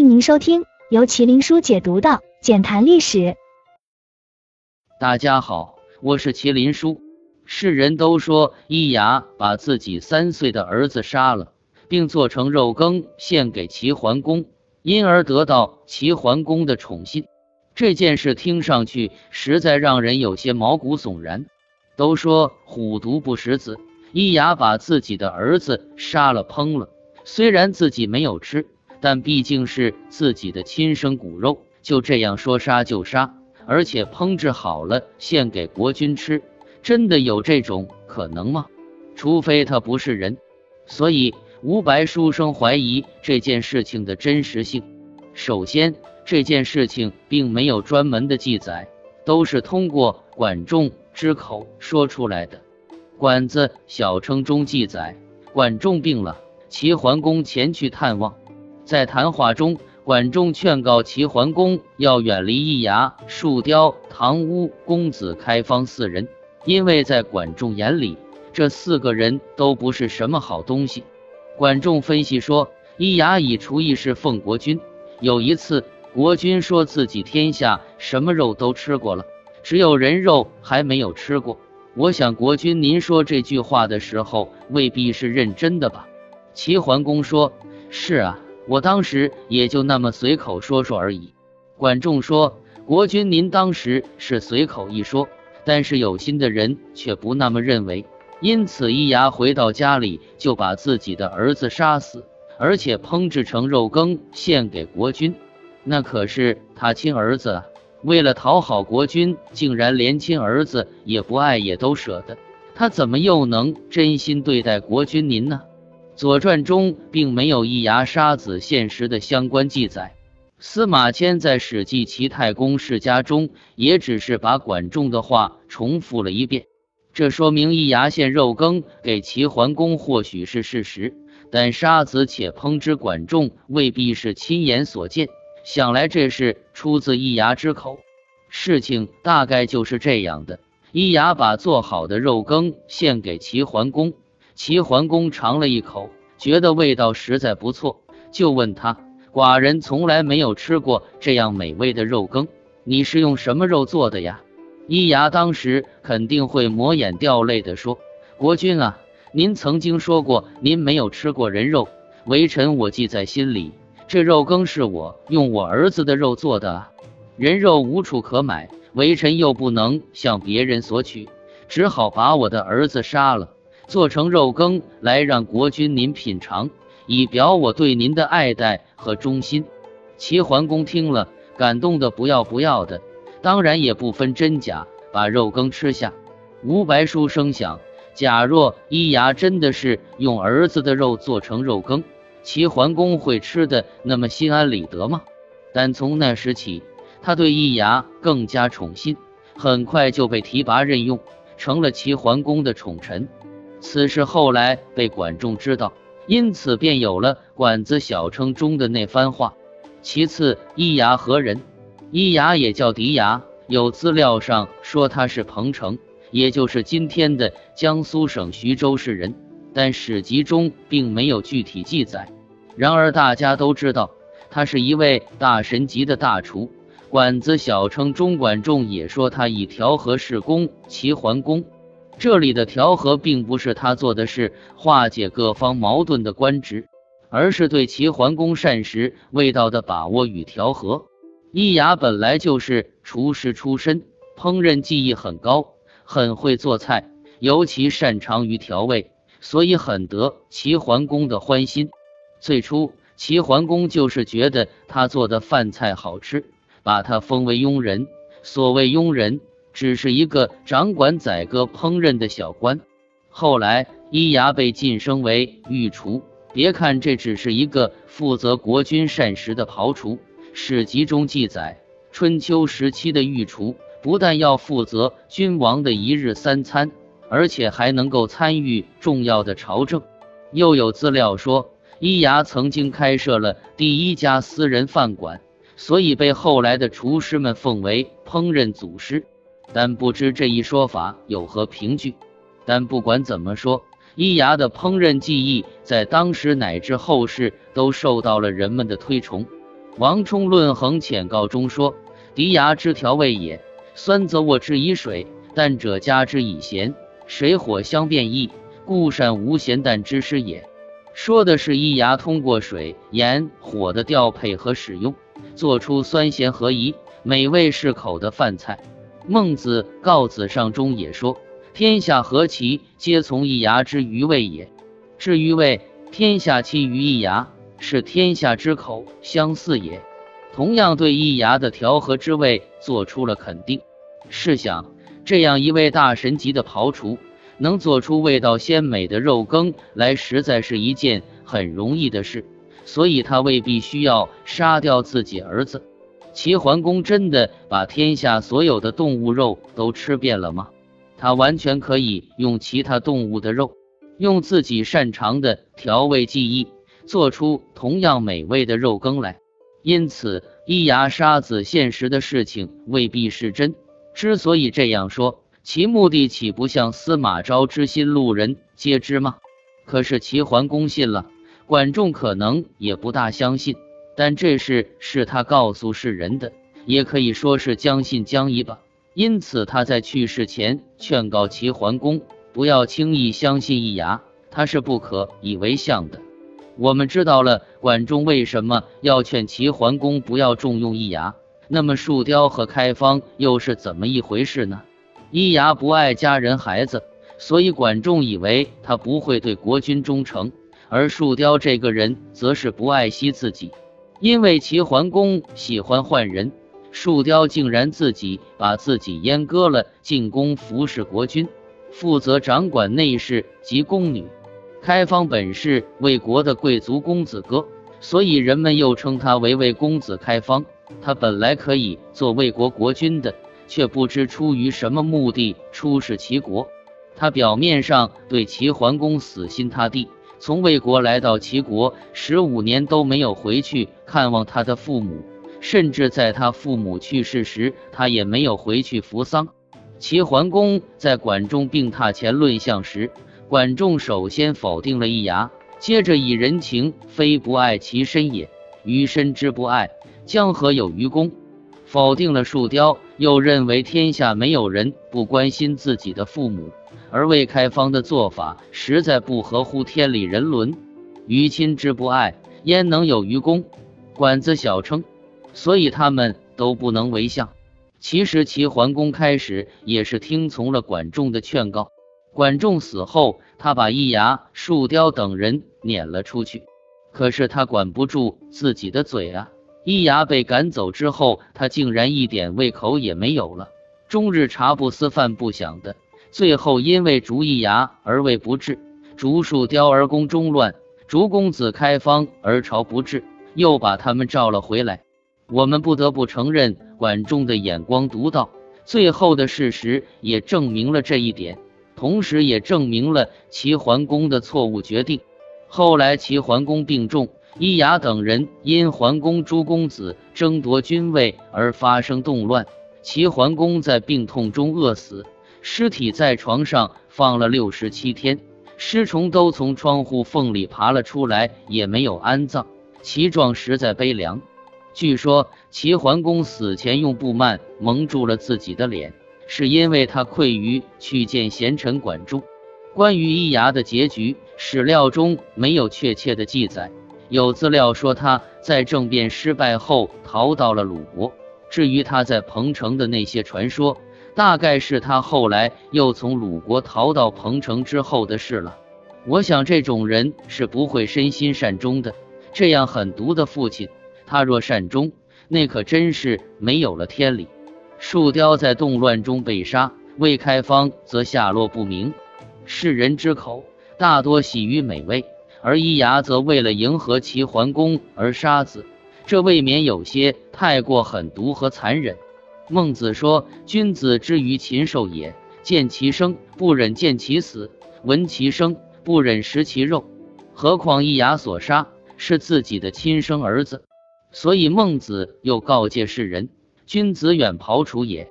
欢迎您收听由麒麟书解读的《简谈历史》。大家好，我是麒麟书。世人都说伊牙把自己三岁的儿子杀了，并做成肉羹献给齐桓公，因而得到齐桓公的宠信。这件事听上去实在让人有些毛骨悚然。都说虎毒不食子，伊牙把自己的儿子杀了烹了，虽然自己没有吃，但毕竟是自己的亲生骨肉，就这样说杀就杀，而且烹制好了献给国君吃，真的有这种可能吗？除非他不是人。所以吴白书生怀疑这件事情的真实性。首先，这件事情并没有专门的记载，都是通过管仲。之口说出来的，《管子小称》中记载，管仲病了，齐桓公前去探望。在谈话中，管仲劝告齐桓公要远离易牙、树雕、唐屋、公子开方四人，因为在管仲眼里，这四个人都不是什么好东西。管仲分析说，易牙以厨艺侍奉国君，有一次国君说自己天下什么肉都吃过了。只有人肉还没有吃过。我想国君，您说这句话的时候未必是认真的吧？齐桓公说：“是啊，我当时也就那么随口说说而已。”管仲说：“国君，您当时是随口一说，但是有心的人却不那么认为。因此，伊牙回到家里就把自己的儿子杀死，而且烹制成肉羹献给国君。那可是他亲儿子啊！”为了讨好国君，竟然连亲儿子也不爱，也都舍得。他怎么又能真心对待国君您呢？《左传》中并没有易牙杀子献食的相关记载。司马迁在《史记·齐太公世家》中也只是把管仲的话重复了一遍。这说明易牙献肉羹给齐桓公或许是事实，但杀子且烹之管仲未必是亲眼所见。想来这是出自易牙之口，事情大概就是这样的。易牙把做好的肉羹献给齐桓公，齐桓公尝了一口，觉得味道实在不错，就问他：“寡人从来没有吃过这样美味的肉羹，你是用什么肉做的呀？”伊牙当时肯定会抹眼掉泪的说：“国君啊，您曾经说过您没有吃过人肉，微臣我记在心里。”这肉羹是我用我儿子的肉做的啊，人肉无处可买，微臣又不能向别人索取，只好把我的儿子杀了，做成肉羹来让国君您品尝，以表我对您的爱戴和忠心。齐桓公听了，感动的不要不要的，当然也不分真假，把肉羹吃下。吴白书生想，假若伊牙真的是用儿子的肉做成肉羹。齐桓公会吃的那么心安理得吗？但从那时起，他对易牙更加宠信，很快就被提拔任用，成了齐桓公的宠臣。此事后来被管仲知道，因此便有了《管子小称》中的那番话。其次，易牙何人？易牙也叫狄牙，有资料上说他是彭城，也就是今天的江苏省徐州市人。但史籍中并没有具体记载。然而大家都知道，他是一位大神级的大厨。管子小称中管仲也说他以调和事功齐桓公。这里的调和并不是他做的是化解各方矛盾的官职，而是对齐桓公膳食味道的把握与调和。易牙本来就是厨师出身，烹饪技艺很高，很会做菜，尤其擅长于调味。所以很得齐桓公的欢心。最初，齐桓公就是觉得他做的饭菜好吃，把他封为庸人。所谓庸人，只是一个掌管宰割烹饪的小官。后来，伊牙被晋升为御厨。别看这只是一个负责国君膳食的庖厨，史籍中记载，春秋时期的御厨不但要负责君王的一日三餐。而且还能够参与重要的朝政。又有资料说，伊牙曾经开设了第一家私人饭馆，所以被后来的厨师们奉为烹饪祖师。但不知这一说法有何凭据。但不管怎么说，伊牙的烹饪技艺在当时乃至后世都受到了人们的推崇。王充《论衡浅告》中说：“涤牙之调味也，酸则卧之以水，淡者加之以咸，水火相变异，故善无咸淡之师也。”说的是一牙通过水、盐、火的调配和使用，做出酸咸合一、美味适口的饭菜。孟子《告子上》中也说：“天下何其皆从一牙之余味也。”至于味，天下其余一牙，是天下之口相似也。同样对一牙的调和之味做出了肯定。试想，这样一位大神级的庖厨。能做出味道鲜美的肉羹来，实在是一件很容易的事，所以他未必需要杀掉自己儿子。齐桓公真的把天下所有的动物肉都吃遍了吗？他完全可以用其他动物的肉，用自己擅长的调味技艺，做出同样美味的肉羹来。因此，一牙杀子现实的事情未必是真。之所以这样说。其目的岂不像司马昭之心，路人皆知吗？可是齐桓公信了，管仲可能也不大相信。但这事是他告诉世人的，也可以说是将信将疑吧。因此他在去世前劝告齐桓公不要轻易相信易牙，他是不可以为相的。我们知道了管仲为什么要劝齐桓公不要重用易牙，那么树雕和开方又是怎么一回事呢？易牙不爱家人孩子，所以管仲以为他不会对国君忠诚；而树雕这个人则是不爱惜自己，因为齐桓公喜欢换人，树雕竟然自己把自己阉割了，进宫服侍国君，负责掌管内侍及宫女。开方本是魏国的贵族公子哥，所以人们又称他为魏公子开方。他本来可以做魏国国君的。却不知出于什么目的出使齐国。他表面上对齐桓公死心塌地，从魏国来到齐国十五年都没有回去看望他的父母，甚至在他父母去世时，他也没有回去扶丧。齐桓公在管仲病榻前论相时，管仲首先否定了易牙，接着以人情非不爱其身也，余身之不爱，将何有于公？否定了树雕，又认为天下没有人不关心自己的父母，而魏开方的做法实在不合乎天理人伦。于亲之不爱，焉能有于公？管子小称，所以他们都不能为相。其实齐桓公开始也是听从了管仲的劝告。管仲死后，他把易牙、树雕等人撵了出去，可是他管不住自己的嘴啊。伊牙被赶走之后，他竟然一点胃口也没有了，终日茶不思饭不想的。最后因为逐一牙而胃不治，竹树雕而宫中乱，竹公子开方而朝不治，又把他们召了回来。我们不得不承认管仲的眼光独到，最后的事实也证明了这一点，同时也证明了齐桓公的错误决定。后来齐桓公病重。伊牙等人因桓公诸公子争夺君位而发生动乱，齐桓公在病痛中饿死，尸体在床上放了六十七天，尸虫都从窗户缝里爬了出来，也没有安葬，其状实在悲凉。据说齐桓公死前用布幔蒙住了自己的脸，是因为他愧于去见贤臣管仲。关于伊牙的结局，史料中没有确切的记载。有资料说他在政变失败后逃到了鲁国。至于他在彭城的那些传说，大概是他后来又从鲁国逃到彭城之后的事了。我想这种人是不会身心善终的。这样狠毒的父亲，他若善终，那可真是没有了天理。树雕在动乱中被杀，魏开方则下落不明。世人之口大多喜于美味。而伊牙则为了迎合齐桓公而杀子，这未免有些太过狠毒和残忍。孟子说：“君子之于禽兽也，见其生不忍见其死，闻其声不忍食其肉。何况一牙所杀是自己的亲生儿子，所以孟子又告诫世人：君子远庖厨也。”